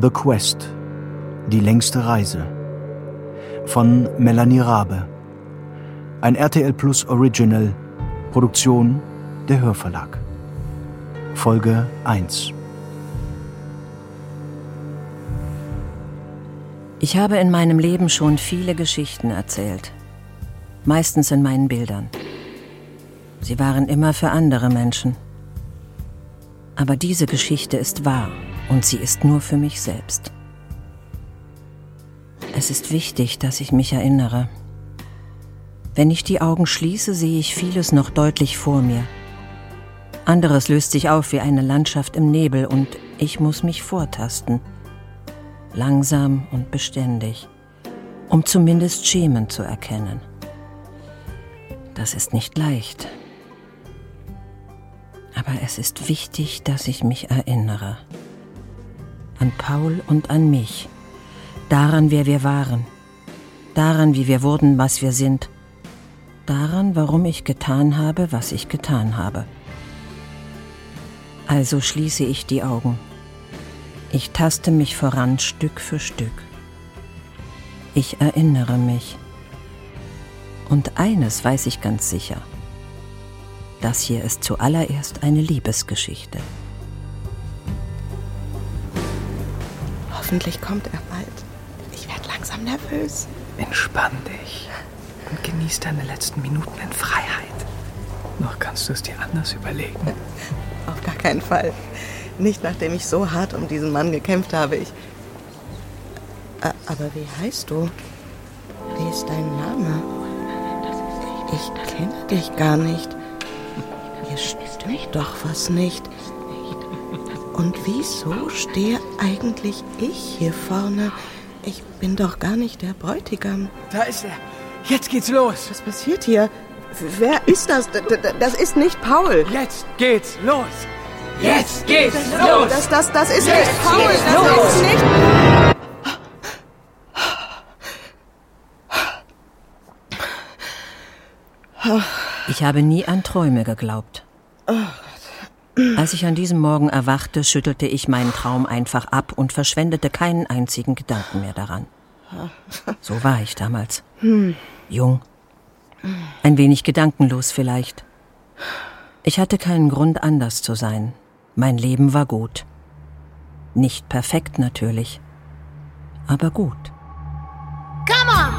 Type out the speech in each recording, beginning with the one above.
The Quest Die längste Reise von Melanie Rabe. Ein RTL Plus Original, Produktion der Hörverlag. Folge 1 Ich habe in meinem Leben schon viele Geschichten erzählt, meistens in meinen Bildern. Sie waren immer für andere Menschen. Aber diese Geschichte ist wahr und sie ist nur für mich selbst. Es ist wichtig, dass ich mich erinnere. Wenn ich die Augen schließe, sehe ich vieles noch deutlich vor mir. Anderes löst sich auf wie eine Landschaft im Nebel und ich muss mich vortasten langsam und beständig, um zumindest Schemen zu erkennen. Das ist nicht leicht. Aber es ist wichtig, dass ich mich erinnere. An Paul und an mich. Daran, wer wir waren. Daran, wie wir wurden, was wir sind. Daran, warum ich getan habe, was ich getan habe. Also schließe ich die Augen ich taste mich voran Stück für Stück. Ich erinnere mich. Und eines weiß ich ganz sicher. Das hier ist zuallererst eine Liebesgeschichte. Hoffentlich kommt er bald. Ich werde langsam nervös. Entspann dich und genieß deine letzten Minuten in Freiheit. Noch kannst du es dir anders überlegen. Auf gar keinen Fall. Nicht nachdem ich so hart um diesen Mann gekämpft habe. Ich. Aber wie heißt du? Wie ist dein Name? Ich kenne dich gar nicht. Hier stimmt doch was nicht. Und wieso stehe eigentlich ich hier vorne? Ich bin doch gar nicht der Bräutigam. Da ist er. Jetzt geht's los. Was passiert hier? Wer ist das? Das ist nicht Paul. Jetzt geht's los. Jetzt geht's los! Das, das, das ist Jetzt nicht Paul, das los. ist nicht... Ich habe nie an Träume geglaubt. Als ich an diesem Morgen erwachte, schüttelte ich meinen Traum einfach ab und verschwendete keinen einzigen Gedanken mehr daran. So war ich damals. Jung. Ein wenig gedankenlos vielleicht. Ich hatte keinen Grund, anders zu sein. Mein Leben war gut. Nicht perfekt natürlich, aber gut. Come on!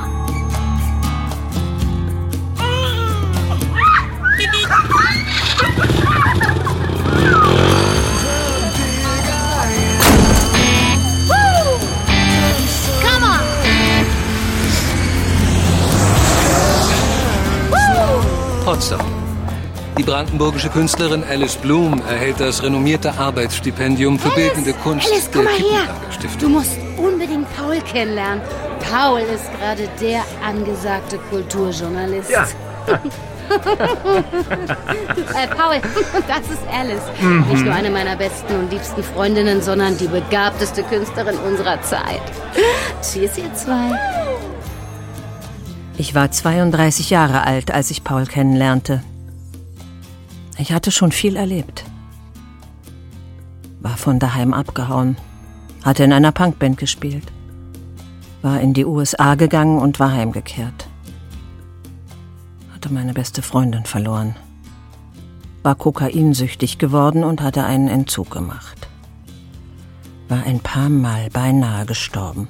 Brandenburgische Künstlerin Alice Bloom erhält das renommierte Arbeitsstipendium für Alice, bildende Kunst Alice, der Kippenberger Stiftung. Du musst unbedingt Paul kennenlernen. Paul ist gerade der angesagte Kulturjournalist. Ja. äh, Paul, das ist Alice. Mhm. Nicht nur eine meiner besten und liebsten Freundinnen, sondern die begabteste Künstlerin unserer Zeit. Cheers, ihr zwei. Ich war 32 Jahre alt, als ich Paul kennenlernte. Ich hatte schon viel erlebt. War von daheim abgehauen, hatte in einer Punkband gespielt, war in die USA gegangen und war heimgekehrt. Hatte meine beste Freundin verloren, war kokainsüchtig geworden und hatte einen Entzug gemacht. War ein paar Mal beinahe gestorben.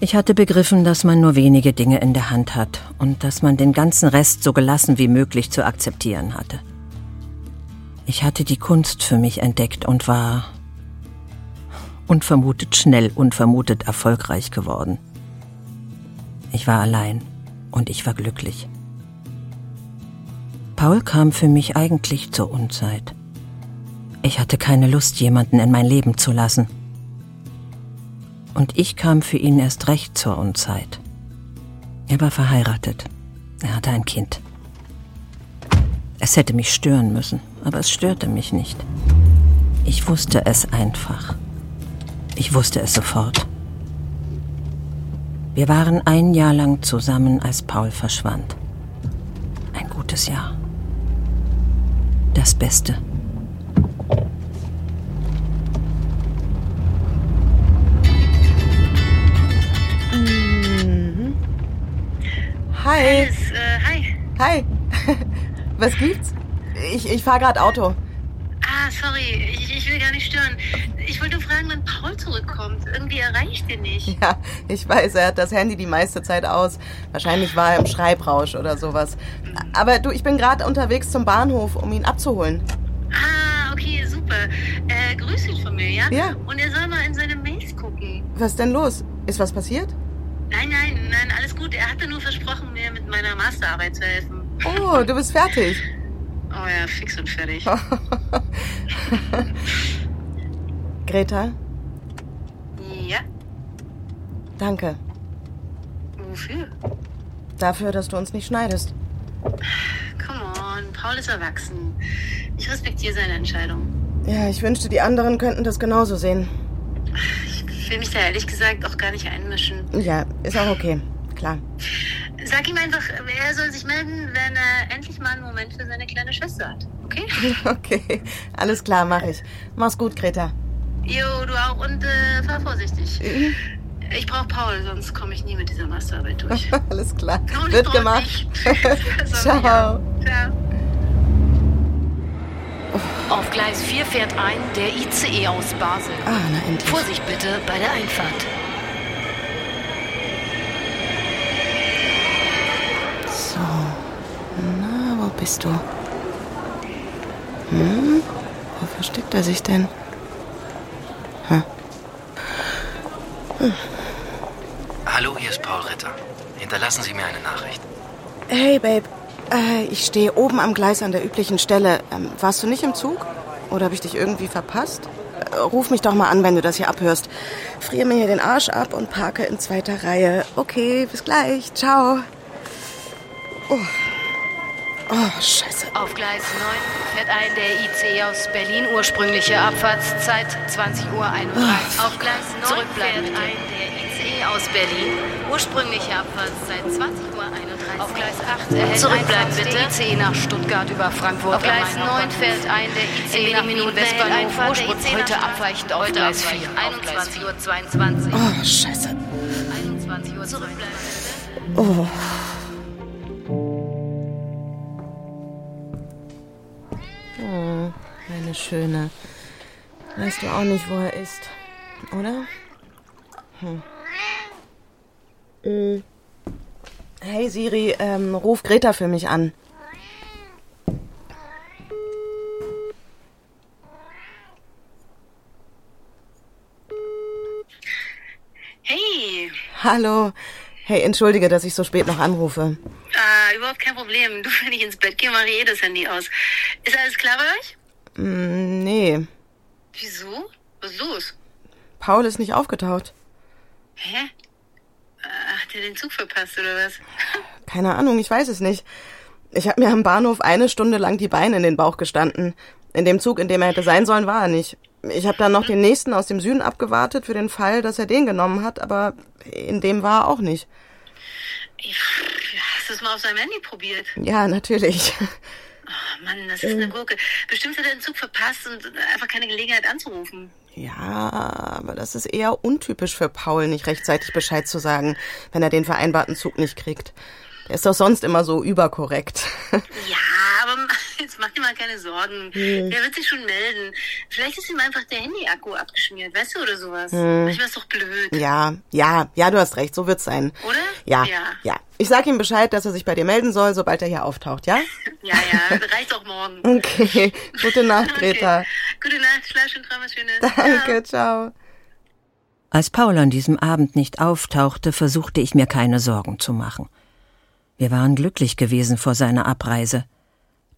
Ich hatte begriffen, dass man nur wenige Dinge in der Hand hat und dass man den ganzen Rest so gelassen wie möglich zu akzeptieren hatte. Ich hatte die Kunst für mich entdeckt und war unvermutet schnell, unvermutet erfolgreich geworden. Ich war allein und ich war glücklich. Paul kam für mich eigentlich zur Unzeit. Ich hatte keine Lust, jemanden in mein Leben zu lassen und ich kam für ihn erst recht zur Unzeit. Er war verheiratet. Er hatte ein Kind. Es hätte mich stören müssen, aber es störte mich nicht. Ich wusste es einfach. Ich wusste es sofort. Wir waren ein Jahr lang zusammen, als Paul verschwand. Ein gutes Jahr. Das Beste. Hi. Alice, äh, hi. Hi. Was gibt's? Ich, ich fahre gerade Auto. Ah, sorry, ich, ich will gar nicht stören. Ich wollte nur fragen, wann Paul zurückkommt. Irgendwie erreicht ihn nicht. Ja, ich weiß, er hat das Handy die meiste Zeit aus. Wahrscheinlich war er im Schreibrausch oder sowas. Aber du, ich bin gerade unterwegs zum Bahnhof, um ihn abzuholen. Ah, okay, super. Äh, grüß ihn von mir, ja? Ja. Und er soll mal in seine Mails gucken. Was denn los? Ist was passiert? Nein, nein, nein, alles gut. Er hatte nur versprochen, mir mit meiner Masterarbeit zu helfen. Oh, du bist fertig. Oh ja, fix und fertig. Greta, Ja? danke. Wofür? Dafür, dass du uns nicht schneidest. Come on, Paul ist erwachsen. Ich respektiere seine Entscheidung. Ja, ich wünschte, die anderen könnten das genauso sehen. Ich will mich da ehrlich gesagt auch gar nicht einmischen. Ja, ist auch okay. Klar. Sag ihm einfach, er soll sich melden, wenn er endlich mal einen Moment für seine kleine Schwester hat. Okay? Okay, alles klar, mach ich. Mach's gut, Greta. Jo, du auch und äh, fahr vorsichtig. Ich brauch Paul, sonst komme ich nie mit dieser Masterarbeit durch. Alles klar. Wird ich gemacht. Ciao. Ciao. Auf Gleis 4 fährt ein der ICE aus Basel. Ah, na endlich. Vorsicht bitte bei der Einfahrt. So. Na, wo bist du? Hm? Wo versteckt er sich denn? Hm. Hallo, hier ist Paul Ritter. Hinterlassen Sie mir eine Nachricht. Hey, Babe. Äh, ich stehe oben am Gleis an der üblichen Stelle. Ähm, warst du nicht im Zug? Oder habe ich dich irgendwie verpasst? Äh, ruf mich doch mal an, wenn du das hier abhörst. Friere mir hier den Arsch ab und parke in zweiter Reihe. Okay, bis gleich. Ciao. Oh, oh scheiße. Auf Gleis 9 fährt ein der ICE aus Berlin. Ursprüngliche Abfahrtszeit 20.31 Uhr. Auf Gleis 9 Zurückbleiben fährt ein der aus Berlin. Ursprüngliche Abfahrtszeit 20.31 Uhr. Auf Gleis 8 erhält Zurückbleiben, bitte. der ICE nach Stuttgart über Frankfurt. Auf Gleis am Main 9 fährt ein der ICE nach Berlin Westbahnhof. Einfahrt der heute abweichend auf Heute Gleis abweichend. 4. Auf Gleis 21.22 Uhr. Oh, scheiße. 21 Uhr. Zurückbleiben. Oh. Hm, meine Schöne. Weißt du auch nicht, wo er ist, oder? Hm. Äh. Hey Siri, ähm, ruf Greta für mich an. Hey, Hallo. Hey, entschuldige, dass ich so spät noch anrufe. äh, überhaupt kein Problem. Du, wenn ich ins Bett gehe, mache ich eh das Handy aus. Ist alles klar bei euch? Hm, nee, Wieso? Was ist los? Paul ist nicht aufgetaucht. Hä? Hat er den Zug verpasst oder was? Keine Ahnung, ich weiß es nicht. Ich habe mir am Bahnhof eine Stunde lang die Beine in den Bauch gestanden. In dem Zug, in dem er hätte sein sollen, war er nicht. Ich habe dann noch den nächsten aus dem Süden abgewartet für den Fall, dass er den genommen hat, aber in dem war er auch nicht. Hast du es mal auf seinem Handy probiert? Ja, natürlich. Oh Mann, das ist eine Gurke. Bestimmt hat er den Zug verpasst und einfach keine Gelegenheit anzurufen. Ja, aber das ist eher untypisch für Paul, nicht rechtzeitig Bescheid zu sagen, wenn er den vereinbarten Zug nicht kriegt. Er ist doch sonst immer so überkorrekt. Ja, jetzt mach dir mal keine Sorgen. Der wird sich schon melden. Vielleicht ist ihm einfach der Handy-Akku abgeschmiert, weißt du, oder sowas. Manchmal ist doch blöd. Ja, ja, ja, du hast recht, so wird's sein. Oder? Ja, Ja. ja. Ich sag ihm Bescheid, dass er sich bei dir melden soll, sobald er hier auftaucht, ja? Ja, ja, reicht auch morgen. Okay, gute Nacht, Greta. Okay. Gute Nacht, schlaf schön, träum was Schönes. Danke, ciao. Als Paul an diesem Abend nicht auftauchte, versuchte ich mir keine Sorgen zu machen. Wir waren glücklich gewesen vor seiner Abreise.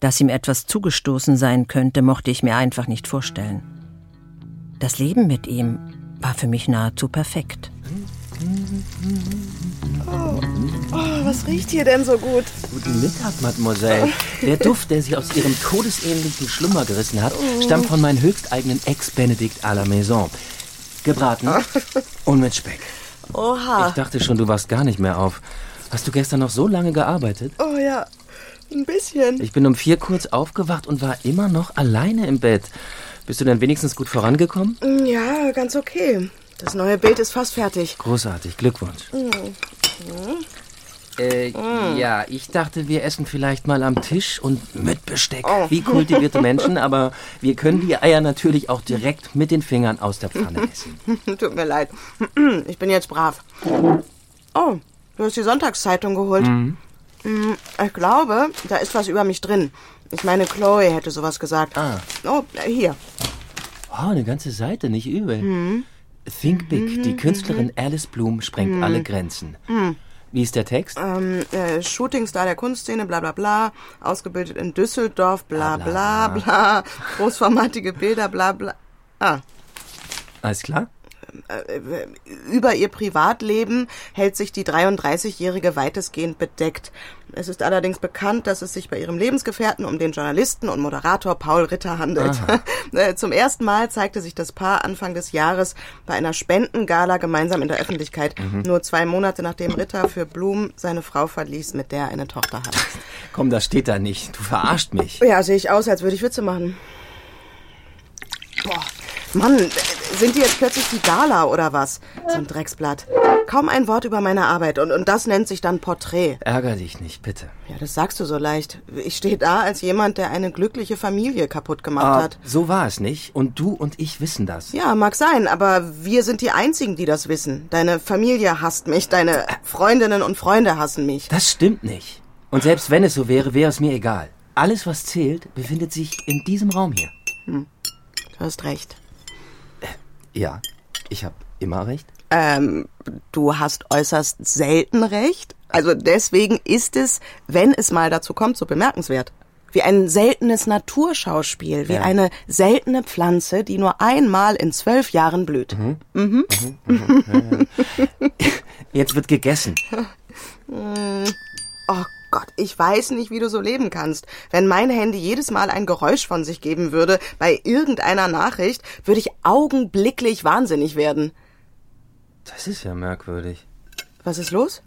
Dass ihm etwas zugestoßen sein könnte, mochte ich mir einfach nicht vorstellen. Das Leben mit ihm war für mich nahezu perfekt. Oh, was riecht hier denn so gut? Guten Mittag, Mademoiselle. Der Duft, der Sie aus Ihrem todesähnlichen Schlummer gerissen hat, stammt von meinem höchsteigenen Ex-Benedikt à la Maison. Gebraten und mit Speck. Oha. Ich dachte schon, du warst gar nicht mehr auf. Hast du gestern noch so lange gearbeitet? Oh ja, ein bisschen. Ich bin um vier kurz aufgewacht und war immer noch alleine im Bett. Bist du denn wenigstens gut vorangekommen? Ja, ganz okay. Das neue Bild ist fast fertig. Großartig, Glückwunsch. Äh, Mm. ja, ich dachte, wir essen vielleicht mal am Tisch und mit Besteck. Oh. Wie kultivierte Menschen, aber wir können die Eier natürlich auch direkt mit den Fingern aus der Pfanne essen. Tut mir leid. Ich bin jetzt brav. Oh, du hast die Sonntagszeitung geholt. Mhm. Mm, Ich glaube, da ist was über mich drin. Ich meine, Chloe hätte sowas gesagt. Ah. Oh, hier. Oh, eine ganze Seite, nicht übel. Mhm. Think Big, die Künstlerin Alice Bloom sprengt Mhm. alle Grenzen. Mhm. Wie ist der Text? Ähm, äh, Shootingstar der Kunstszene, bla bla bla. Ausgebildet in Düsseldorf, bla bla bla. Großformatige Bilder, bla bla. Ah. Alles klar? Äh, Über ihr Privatleben hält sich die 33-Jährige weitestgehend bedeckt. Es ist allerdings bekannt, dass es sich bei ihrem Lebensgefährten um den Journalisten und Moderator Paul Ritter handelt. Äh, Zum ersten Mal zeigte sich das Paar Anfang des Jahres bei einer Spendengala gemeinsam in der Öffentlichkeit. Mhm. Nur zwei Monate nachdem Ritter für Blum seine Frau verließ, mit der er eine Tochter hat. Komm, das steht da nicht. Du verarscht mich. Ja, sehe ich aus, als würde ich Witze machen. Boah, Mann, äh, sind die jetzt plötzlich die Gala oder was? So ein Drecksblatt. Kaum ein Wort über meine Arbeit und, und das nennt sich dann Porträt. Ärger dich nicht, bitte. Ja, das sagst du so leicht. Ich stehe da als jemand, der eine glückliche Familie kaputt gemacht Ah, hat. so war es nicht. Und du und ich wissen das. Ja, mag sein, aber wir sind die Einzigen, die das wissen. Deine Familie hasst mich, deine Freundinnen und Freunde hassen mich. Das stimmt nicht. Und selbst wenn es so wäre, wäre es mir egal. Alles, was zählt, befindet sich in diesem Raum hier. Hm, du hast recht. Ja, ich habe immer recht. Ähm, du hast äußerst selten recht. Also deswegen ist es, wenn es mal dazu kommt, so bemerkenswert. Wie ein seltenes Naturschauspiel, wie Ja. eine seltene Pflanze, die nur einmal in zwölf Jahren blüht. Mhm. Jetzt wird gegessen. Mm. Oh Gott, ich weiß nicht, wie du so leben kannst. Wenn mein Handy jedes Mal ein Geräusch von sich geben würde, bei irgendeiner Nachricht, würde ich augenblicklich wahnsinnig werden. Das ist ja merkwürdig. Was ist los?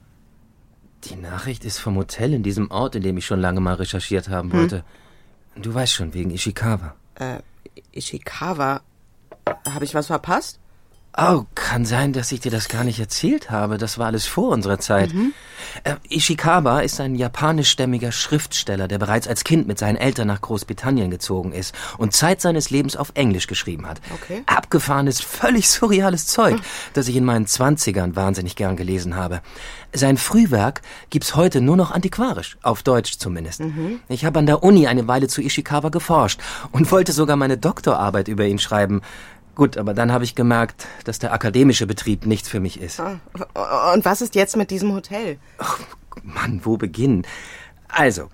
Die Nachricht ist vom Hotel in diesem Ort, in dem ich schon lange mal recherchiert haben Hm. wollte. Du weißt schon, wegen Ishikawa. Äh, Ishikawa. Habe ich was verpasst? Oh, kann sein, dass ich dir das gar nicht erzählt habe. Das war alles vor unserer Zeit. Mhm. Äh, Ishikawa ist ein japanischstämmiger Schriftsteller, der bereits als Kind mit seinen Eltern nach Großbritannien gezogen ist und Zeit seines Lebens auf Englisch geschrieben hat. Okay. Abgefahrenes, völlig surreales Zeug, das ich in meinen Zwanzigern wahnsinnig gern gelesen habe. Sein Frühwerk gibt's heute nur noch antiquarisch, auf Deutsch zumindest. Mhm. Ich habe an der Uni eine Weile zu Ishikawa geforscht und wollte sogar meine Doktorarbeit über ihn schreiben. Gut, aber dann habe ich gemerkt, dass der akademische Betrieb nichts für mich ist. Ah, Und was ist jetzt mit diesem Hotel? Mann, wo beginnen? Also,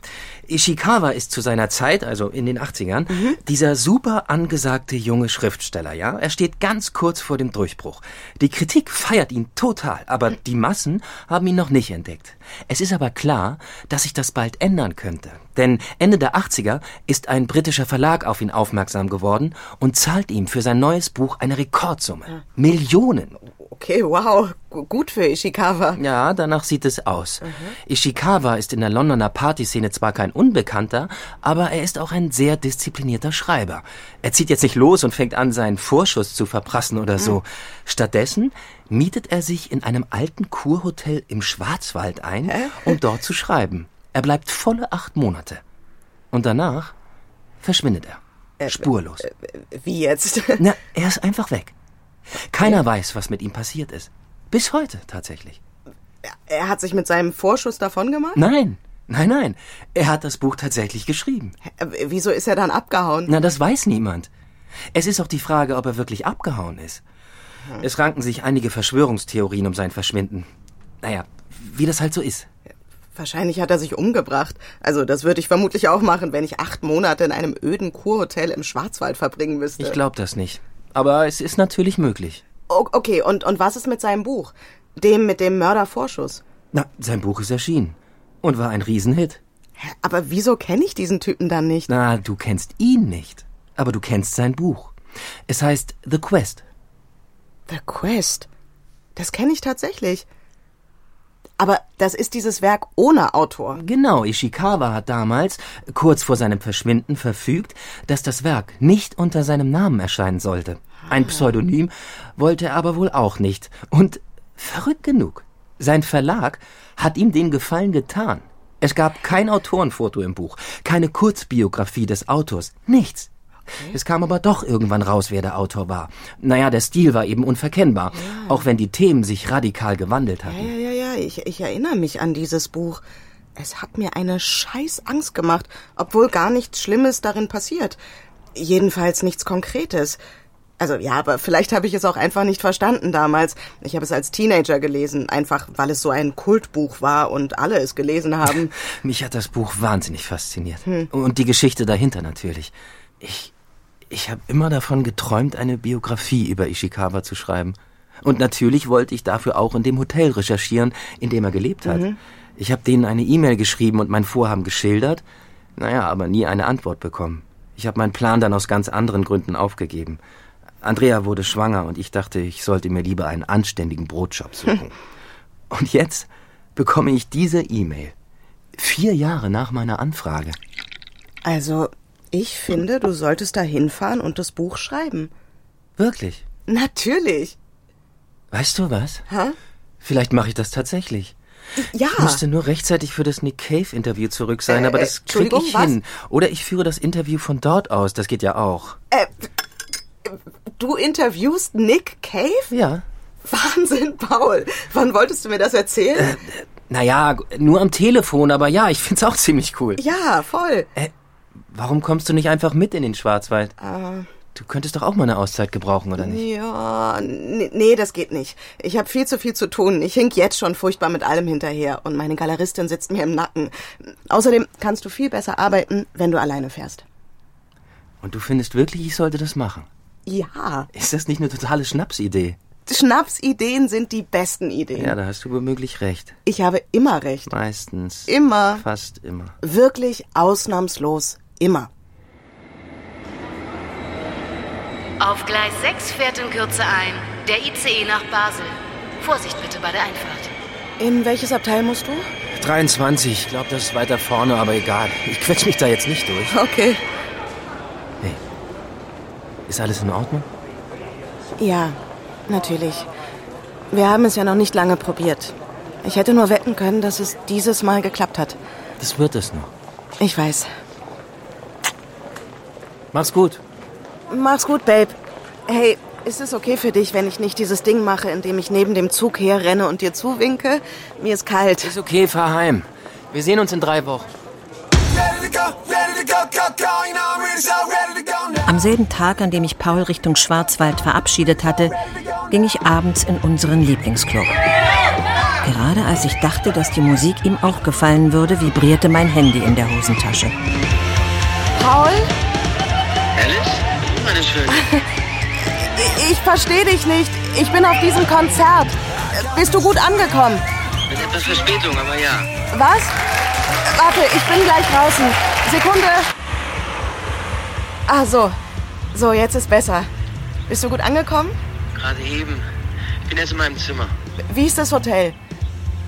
Ishikawa ist zu seiner Zeit, also in den 80ern, dieser super angesagte junge Schriftsteller, ja? Er steht ganz kurz vor dem Durchbruch. Die Kritik feiert ihn total, aber die Massen haben ihn noch nicht entdeckt. Es ist aber klar, dass sich das bald ändern könnte. Denn Ende der 80er ist ein britischer Verlag auf ihn aufmerksam geworden und zahlt ihm für sein neues Buch eine Rekordsumme. Millionen. Okay, wow. Gu- Gut für Ishikawa. Ja, danach sieht es aus. Ishikawa ist in der Londoner Partyszene zwar kein Unbekannter, aber er ist auch ein sehr disziplinierter Schreiber. Er zieht jetzt nicht los und fängt an, seinen Vorschuss zu verprassen oder so. Stattdessen mietet er sich in einem alten Kurhotel im Schwarzwald ein, um dort zu schreiben. Er bleibt volle acht Monate. Und danach verschwindet er. Spurlos. Wie jetzt? Na, er ist einfach weg. Keiner weiß, was mit ihm passiert ist. Bis heute tatsächlich. Er hat sich mit seinem Vorschuss davon gemacht? Nein, nein, nein. Er hat das Buch tatsächlich geschrieben. Wieso ist er dann abgehauen? Na, das weiß niemand. Es ist auch die Frage, ob er wirklich abgehauen ist. Es ranken sich einige Verschwörungstheorien um sein Verschwinden. Naja, wie das halt so ist. Wahrscheinlich hat er sich umgebracht. Also, das würde ich vermutlich auch machen, wenn ich acht Monate in einem öden Kurhotel im Schwarzwald verbringen müsste. Ich glaube das nicht. Aber es ist natürlich möglich. O okay, und, und was ist mit seinem Buch? Dem mit dem Mördervorschuss? Na, sein Buch ist erschienen. Und war ein Riesenhit. Aber wieso kenne ich diesen Typen dann nicht? Na, du kennst ihn nicht. Aber du kennst sein Buch. Es heißt The Quest. The Quest. Das kenne ich tatsächlich. Aber das ist dieses Werk ohne Autor. Genau, Ishikawa hat damals, kurz vor seinem Verschwinden, verfügt, dass das Werk nicht unter seinem Namen erscheinen sollte. Ein Pseudonym wollte er aber wohl auch nicht. Und verrückt genug, Sein Verlag hat ihm den Gefallen getan. Es gab kein Autorenfoto im Buch, keine Kurzbiografie des Autors, nichts. Okay. Es kam aber doch irgendwann raus, wer der Autor war. Naja, der Stil war eben unverkennbar, ja. auch wenn die Themen sich radikal gewandelt hatten. Ja, ja, ja, ich, ich erinnere mich an dieses Buch. Es hat mir eine scheiß Angst gemacht, obwohl gar nichts Schlimmes darin passiert. Jedenfalls nichts Konkretes. Also ja, aber vielleicht habe ich es auch einfach nicht verstanden damals. Ich habe es als Teenager gelesen, einfach weil es so ein Kultbuch war und alle es gelesen haben. Mich hat das Buch wahnsinnig fasziniert. Hm. Und die Geschichte dahinter natürlich. Ich, ich habe immer davon geträumt, eine Biografie über Ishikawa zu schreiben. Und natürlich wollte ich dafür auch in dem Hotel recherchieren, in dem er gelebt hat. Mhm. Ich habe denen eine E-Mail geschrieben und mein Vorhaben geschildert. Naja, aber nie eine Antwort bekommen. Ich habe meinen Plan dann aus ganz anderen Gründen aufgegeben. Andrea wurde schwanger und ich dachte, ich sollte mir lieber einen anständigen Brotjob suchen. und jetzt bekomme ich diese E-Mail. Vier Jahre nach meiner Anfrage. Also, ich finde, du solltest da hinfahren und das Buch schreiben. Wirklich? Natürlich. Weißt du was? Hä? Vielleicht mache ich das tatsächlich. Ja. Ich müsste nur rechtzeitig für das Nick Cave Interview zurück sein, äh, aber das kriege ich was? hin. Oder ich führe das Interview von dort aus, das geht ja auch. Äh, Du interviewst Nick Cave? Ja. Wahnsinn, Paul. Wann wolltest du mir das erzählen? Äh, naja, nur am Telefon, aber ja, ich find's auch ziemlich cool. Ja, voll. Äh, warum kommst du nicht einfach mit in den Schwarzwald? Äh. Du könntest doch auch mal eine Auszeit gebrauchen, oder nicht? Ja, nee, das geht nicht. Ich habe viel zu viel zu tun. Ich hink jetzt schon furchtbar mit allem hinterher und meine Galeristin sitzt mir im Nacken. Außerdem kannst du viel besser arbeiten, wenn du alleine fährst. Und du findest wirklich, ich sollte das machen? Ja. Ist das nicht eine totale Schnapsidee? Schnapsideen sind die besten Ideen. Ja, da hast du womöglich recht. Ich habe immer recht. Meistens. Immer. Fast immer. Wirklich ausnahmslos immer. Auf Gleis 6 fährt in Kürze ein der ICE nach Basel. Vorsicht bitte bei der Einfahrt. In welches Abteil musst du? 23. Ich glaube, das ist weiter vorne, aber egal. Ich quetsch mich da jetzt nicht durch. Okay. Ist alles in Ordnung? Ja, natürlich. Wir haben es ja noch nicht lange probiert. Ich hätte nur wetten können, dass es dieses Mal geklappt hat. Das wird es noch. Ich weiß. Mach's gut. Mach's gut, Babe. Hey, ist es okay für dich, wenn ich nicht dieses Ding mache, indem ich neben dem Zug herrenne und dir zuwinke? Mir ist kalt. Ist okay, fahr heim. Wir sehen uns in drei Wochen. Am selben Tag, an dem ich Paul Richtung Schwarzwald verabschiedet hatte, ging ich abends in unseren Lieblingsclub. Gerade als ich dachte, dass die Musik ihm auch gefallen würde, vibrierte mein Handy in der Hosentasche. Paul? Alice? Meine Schöne. Ich verstehe dich nicht. Ich bin auf diesem Konzert. Bist du gut angekommen? Mit etwas Verspätung, aber ja. Was? Warte, ich bin gleich draußen. Sekunde. Ah, so. So, jetzt ist besser. Bist du gut angekommen? Gerade eben. Ich bin jetzt in meinem Zimmer. Wie ist das Hotel?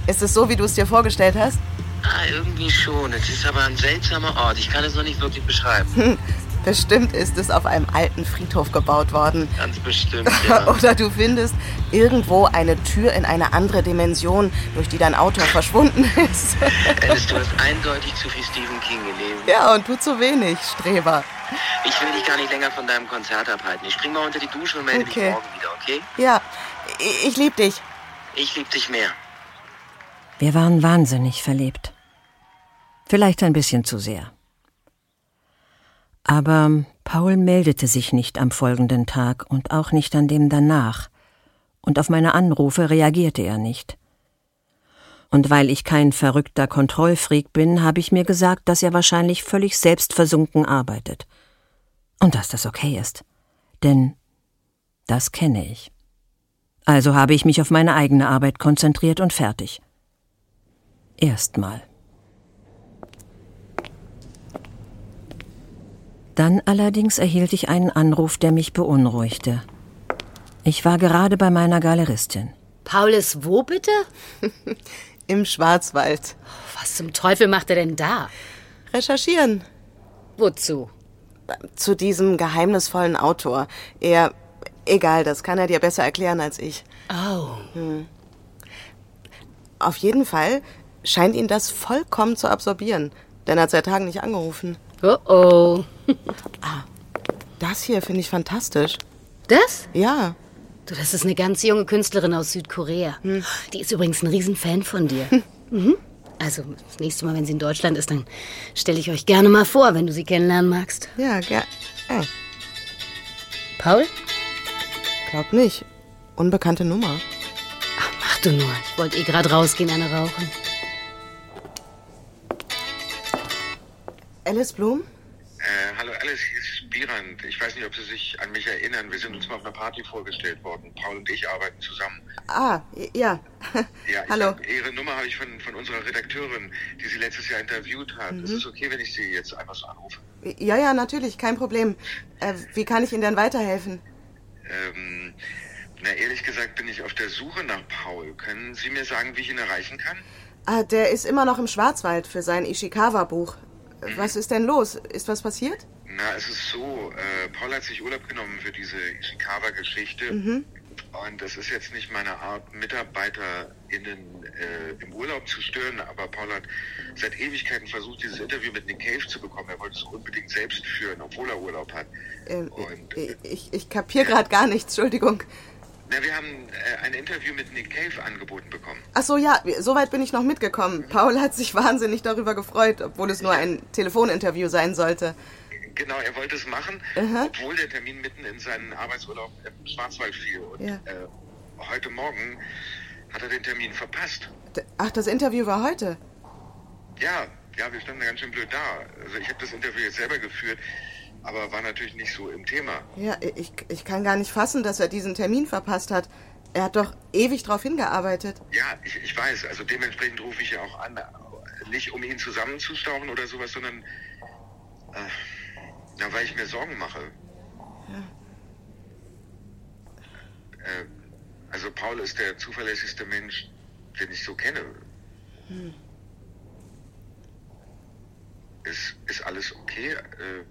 Ist es so, wie du es dir vorgestellt hast? Ah, irgendwie schon. Es ist aber ein seltsamer Ort. Ich kann es noch nicht wirklich beschreiben. Bestimmt ist es auf einem alten Friedhof gebaut worden. Ganz bestimmt, ja. Oder du findest irgendwo eine Tür in eine andere Dimension, durch die dein Auto verschwunden ist. Alice, du hast eindeutig zu viel Stephen King gelesen. Ja, und du zu wenig, Streber. Ich will dich gar nicht länger von deinem Konzert abhalten. Ich spring mal unter die Dusche und melde okay. mich morgen wieder, okay? Ja, ich, ich lieb dich. Ich lieb dich mehr. Wir waren wahnsinnig verliebt. Vielleicht ein bisschen zu sehr. Aber Paul meldete sich nicht am folgenden Tag und auch nicht an dem danach, und auf meine Anrufe reagierte er nicht. Und weil ich kein verrückter Kontrollfreak bin, habe ich mir gesagt, dass er wahrscheinlich völlig selbstversunken arbeitet. Und dass das okay ist. Denn das kenne ich. Also habe ich mich auf meine eigene Arbeit konzentriert und fertig. Erstmal. Dann allerdings erhielt ich einen Anruf, der mich beunruhigte. Ich war gerade bei meiner Galeristin. Paul ist wo bitte? Im Schwarzwald. Was zum Teufel macht er denn da? Recherchieren. Wozu? Zu diesem geheimnisvollen Autor. Er. Egal, das kann er dir besser erklären als ich. Oh. Hm. Auf jeden Fall scheint ihn das vollkommen zu absorbieren, denn er hat seit Tagen nicht angerufen. Oh oh. Ah, das hier finde ich fantastisch. Das? Ja. Du, das ist eine ganz junge Künstlerin aus Südkorea. Hm. Die ist übrigens ein Riesenfan von dir. Hm. Mhm. Also, das nächste Mal, wenn sie in Deutschland ist, dann stelle ich euch gerne mal vor, wenn du sie kennenlernen magst. Ja, gerne. Äh. Paul? Glaub nicht. Unbekannte Nummer. Ach, mach du nur. Ich wollte eh gerade rausgehen, eine rauchen. Alice Blum? Hier ist Birand. Ich weiß nicht, ob Sie sich an mich erinnern. Wir sind uns mal auf einer Party vorgestellt worden. Paul und ich arbeiten zusammen. Ah, ja. ja hallo. Hab, Ihre Nummer habe ich von, von unserer Redakteurin, die Sie letztes Jahr interviewt hat. Mhm. Ist es okay, wenn ich Sie jetzt einfach so anrufe? Ja, ja, natürlich, kein Problem. Äh, wie kann ich Ihnen denn weiterhelfen? Ähm, na, ehrlich gesagt bin ich auf der Suche nach Paul. Können Sie mir sagen, wie ich ihn erreichen kann? Ah, der ist immer noch im Schwarzwald für sein Ishikawa-Buch. Mhm. Was ist denn los? Ist was passiert? Na, es ist so, äh, Paul hat sich Urlaub genommen für diese Ishikawa-Geschichte. Mhm. Und es ist jetzt nicht meine Art, MitarbeiterInnen äh, im Urlaub zu stören, aber Paul hat seit Ewigkeiten versucht, dieses Interview mit Nick Cave zu bekommen. Er wollte es unbedingt selbst führen, obwohl er Urlaub hat. Ähm, Und, ich ich, ich kapiere gerade gar nichts, Entschuldigung. Na, wir haben äh, ein Interview mit Nick Cave angeboten bekommen. Ach so, ja, soweit bin ich noch mitgekommen. Paul hat sich wahnsinnig darüber gefreut, obwohl es nur ein Telefoninterview sein sollte. Genau, er wollte es machen, Aha. obwohl der Termin mitten in seinen Arbeitsurlaub im Schwarzwald fiel. Und ja. äh, heute Morgen hat er den Termin verpasst. Ach, das Interview war heute? Ja, ja, wir standen ganz schön blöd da. Also ich habe das Interview jetzt selber geführt aber war natürlich nicht so im Thema. Ja, ich, ich kann gar nicht fassen, dass er diesen Termin verpasst hat. Er hat doch ewig darauf hingearbeitet. Ja, ich, ich weiß. Also dementsprechend rufe ich ja auch an. Nicht um ihn zusammenzustauchen oder sowas, sondern äh, na, weil ich mir Sorgen mache. Ja. Äh, also Paul ist der zuverlässigste Mensch, den ich so kenne. Hm. Ist, ist alles okay? Äh,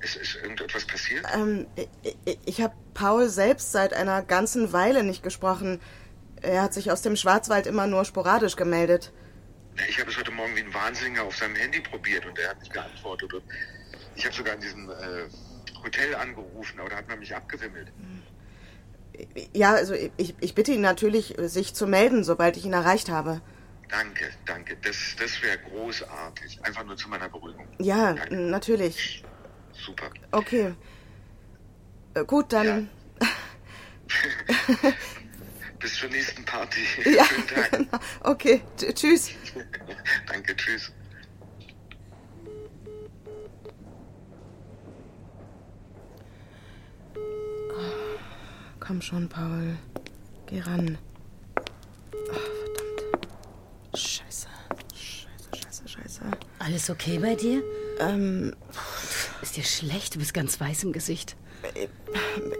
ist, ist irgendetwas passiert? Ähm, ich, ich habe Paul selbst seit einer ganzen Weile nicht gesprochen. Er hat sich aus dem Schwarzwald immer nur sporadisch gemeldet. Ich habe es heute Morgen wie ein Wahnsinniger auf seinem Handy probiert und er hat nicht geantwortet. Und ich habe sogar in diesem äh, Hotel angerufen, aber da hat man mich abgewimmelt. Ja, also ich, ich bitte ihn natürlich, sich zu melden, sobald ich ihn erreicht habe. Danke, danke. Das, das wäre großartig. Einfach nur zu meiner Beruhigung. Ja, danke. natürlich super. Okay. Äh, gut, dann. Ja. Bis zur nächsten Party. Ja, Schönen Tag. Genau. Okay, T tschüss. Danke, tschüss. Komm schon, Paul. Geh ran. Oh, verdammt. Scheiße. Scheiße, scheiße, scheiße. Alles okay bei dir? Ähm. Ist dir schlecht? Du bist ganz weiß im Gesicht.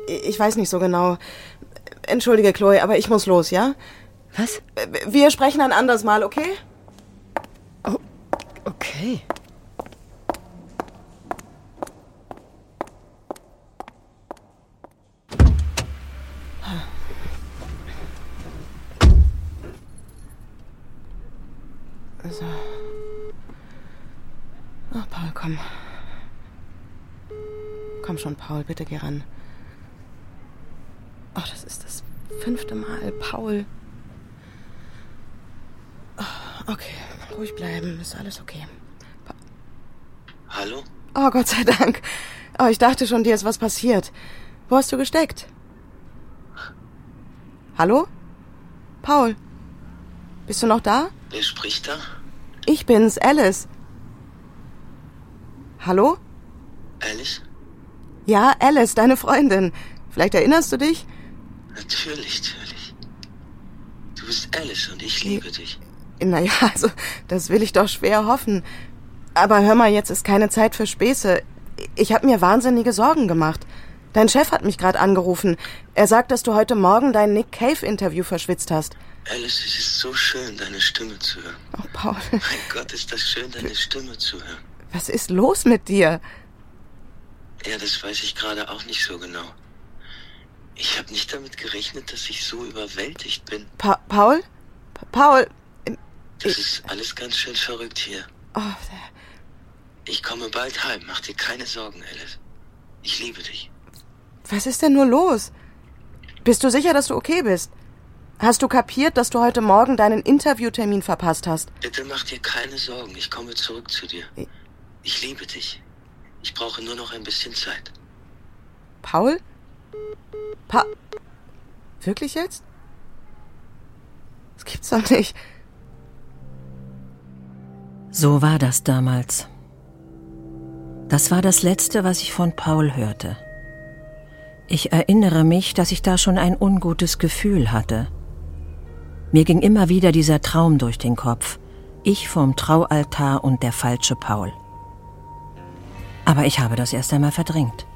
Ich weiß nicht so genau. Entschuldige, Chloe, aber ich muss los, ja? Was? Wir sprechen ein anderes Mal, okay? Oh, okay. So. Oh, Paul, komm. Komm schon, Paul, bitte geh ran. Oh, das ist das fünfte Mal, Paul. Oh, okay, ruhig bleiben, ist alles okay. Pa Hallo? Oh, Gott sei Dank. Oh, ich dachte schon, dir ist was passiert. Wo hast du gesteckt? Hallo? Paul? Bist du noch da? Wer spricht da? Ich bin's, Alice. Hallo? Alice? Ja, Alice, deine Freundin. Vielleicht erinnerst du dich? Natürlich, natürlich. Du bist Alice und ich liebe dich. Naja, also, das will ich doch schwer hoffen. Aber hör mal, jetzt ist keine Zeit für Späße. Ich habe mir wahnsinnige Sorgen gemacht. Dein Chef hat mich gerade angerufen. Er sagt, dass du heute Morgen dein Nick Cave-Interview verschwitzt hast. Alice, es ist so schön, deine Stimme zu hören. Oh, Paul. Mein Gott, ist das schön, deine Stimme zu hören. Was ist los mit dir? Ja, das weiß ich gerade auch nicht so genau. Ich habe nicht damit gerechnet, dass ich so überwältigt bin. Pa Paul? Paul. Das ist alles ganz schön verrückt hier. Oh, ich komme bald heim. Mach dir keine Sorgen, Alice. Ich liebe dich. Was ist denn nur los? Bist du sicher, dass du okay bist? Hast du kapiert, dass du heute Morgen deinen Interviewtermin verpasst hast? Bitte mach dir keine Sorgen. Ich komme zurück zu dir. Ich liebe dich. Ich brauche nur noch ein bisschen Zeit. Paul? Pa Wirklich jetzt? Das gibt's doch nicht. So war das damals. Das war das Letzte, was ich von Paul hörte. Ich erinnere mich, dass ich da schon ein ungutes Gefühl hatte. Mir ging immer wieder dieser Traum durch den Kopf. Ich vom Traualtar und der falsche Paul. Aber ich habe das erst einmal verdrängt.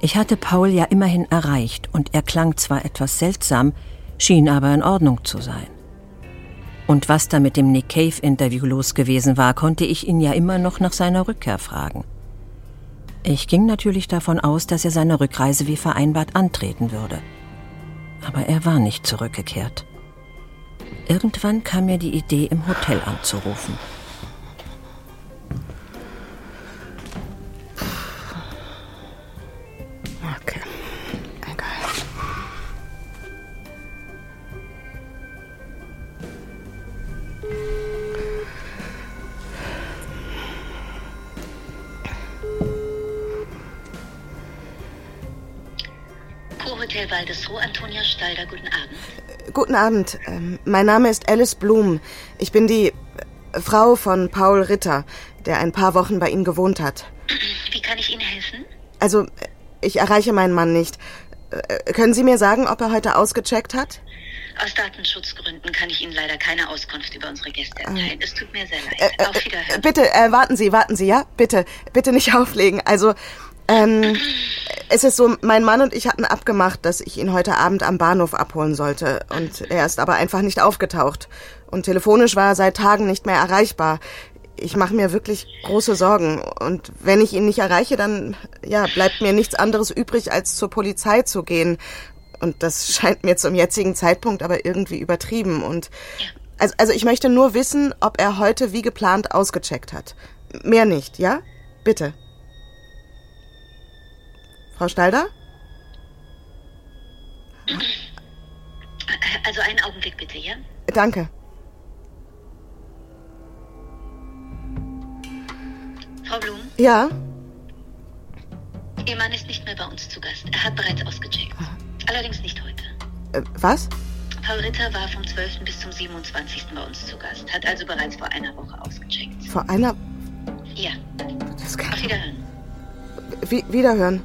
Ich hatte Paul ja immerhin erreicht und er klang zwar etwas seltsam, schien aber in Ordnung zu sein. Und was da mit dem Nick Cave-Interview los gewesen war, konnte ich ihn ja immer noch nach seiner Rückkehr fragen. Ich ging natürlich davon aus, dass er seine Rückreise wie vereinbart antreten würde. Aber er war nicht zurückgekehrt. Irgendwann kam mir die Idee, im Hotel anzurufen. Kurhotel Waldesruh, Antonia Stalder, guten Abend. Guten Abend. Ähm, Mein Name ist Alice Blum. Ich bin die äh, Frau von Paul Ritter, der ein paar Wochen bei Ihnen gewohnt hat. Wie kann ich Ihnen helfen? Also, äh, ich erreiche meinen Mann nicht. Äh, Können Sie mir sagen, ob er heute ausgecheckt hat? Aus Datenschutzgründen kann ich Ihnen leider keine Auskunft über unsere Gäste erteilen. Es tut mir sehr leid. Äh, äh, Auf Wiederhören. Bitte, äh, warten Sie, warten Sie, ja? Bitte, bitte nicht auflegen. Also, ähm, es ist so, mein Mann und ich hatten abgemacht, dass ich ihn heute Abend am Bahnhof abholen sollte. Und er ist aber einfach nicht aufgetaucht. Und telefonisch war er seit Tagen nicht mehr erreichbar. Ich mache mir wirklich große Sorgen. Und wenn ich ihn nicht erreiche, dann, ja, bleibt mir nichts anderes übrig, als zur Polizei zu gehen. Und das scheint mir zum jetzigen Zeitpunkt aber irgendwie übertrieben. Und also, also ich möchte nur wissen, ob er heute wie geplant ausgecheckt hat. Mehr nicht, ja? Bitte. Frau Stalder? Also einen Augenblick bitte, ja? Danke. Frau Blum, Ja? Ihr Mann ist nicht mehr bei uns zu Gast. Er hat bereits ausgecheckt. Allerdings nicht heute. Äh, was? Paul Ritter war vom 12. bis zum 27. bei uns zu Gast, hat also bereits vor einer Woche ausgecheckt. Vor einer... Ja. Das kann... Auf Wiederhören. Wie, wiederhören.